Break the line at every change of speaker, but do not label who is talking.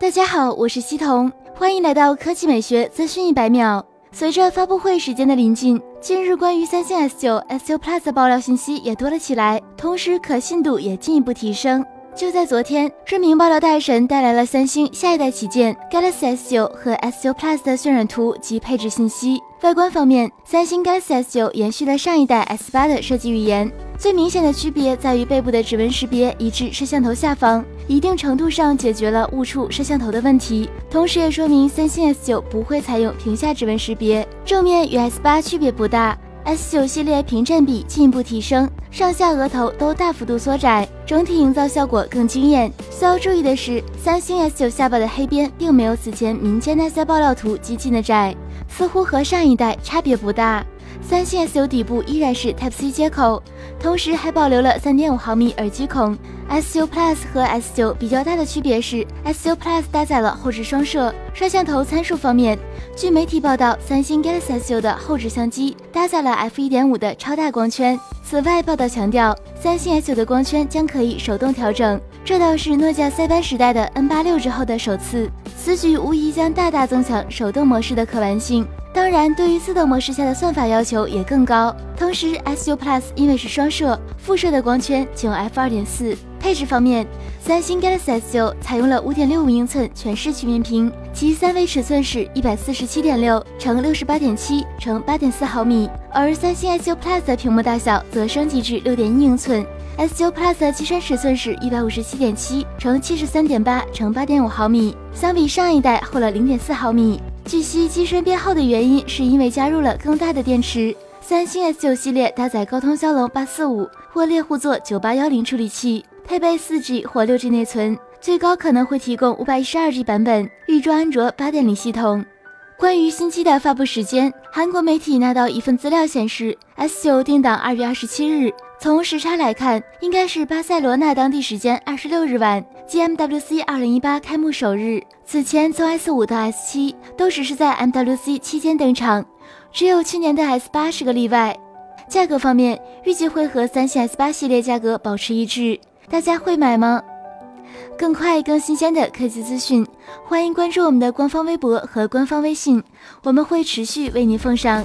大家好，我是西彤，欢迎来到科技美学资讯一百秒。随着发布会时间的临近，近日关于三星 S 九、S 九 Plus 的爆料信息也多了起来，同时可信度也进一步提升。就在昨天，知名爆料大神带来了三星下一代旗舰 Galaxy S 九和 S 九 Plus 的渲染图及配置信息。外观方面，三星 Galaxy S 九延续了上一代 S 八的设计语言。最明显的区别在于背部的指纹识别移至摄像头下方，一定程度上解决了误触摄像头的问题，同时也说明三星 S9 不会采用屏下指纹识别。正面与 S8 区别不大，S9 系列屏占比进一步提升，上下额头都大幅度缩窄，整体营造效果更惊艳。需要注意的是，三星 S9 下巴的黑边并没有此前民间那些爆料图激进的窄，似乎和上一代差别不大。三星 S9 底部依然是 Type C 接口，同时还保留了3.5毫米耳机孔。S9 Plus 和 S9 比较大的区别是，S9 Plus 搭载了后置双摄。摄像头参数方面，据媒体报道，三星 Galaxy S9 的后置相机搭载了 f1.5 的超大光圈。此外，报道强调，三星 S9 的光圈将可以手动调整，这倒是诺基亚塞班时代的 N86 之后的首次。此举无疑将大大增强手动模式的可玩性。当然，对于自动模式下的算法要求也更高。同时，S9 Plus 因为是双摄，辐射的光圈仅 f 二点四。配置方面，三星 Galaxy S9 采用了五点六五英寸全视曲面屏，其三维尺寸是一百四十七点六乘六十八点七乘八点四毫米，而三星 S9 Plus 的屏幕大小则升级至六点一英寸。S9 Plus 的机身尺寸是一百五十七点七乘七十三点八乘八点五毫米，相比上一代厚了零点四毫米。据悉，机身变厚的原因是因为加入了更大的电池。三星 S9 系列搭载高通骁龙八四五或猎户座九八幺零处理器，配备四 G 或六 G 内存，最高可能会提供五百一十二 G 版本，预装安卓八点零系统。关于新机的发布时间，韩国媒体拿到一份资料显示，S9 定档二月二十七日。从时差来看，应该是巴塞罗那当地时间二十六日晚，GMWC 二零一八开幕首日。此前从 S 五到 S 七都只是在 MWC 期间登场，只有去年的 S 八是个例外。价格方面，预计会和三星 S 八系列价格保持一致。大家会买吗？更快更新鲜的科技资讯，欢迎关注我们的官方微博和官方微信，我们会持续为您奉上。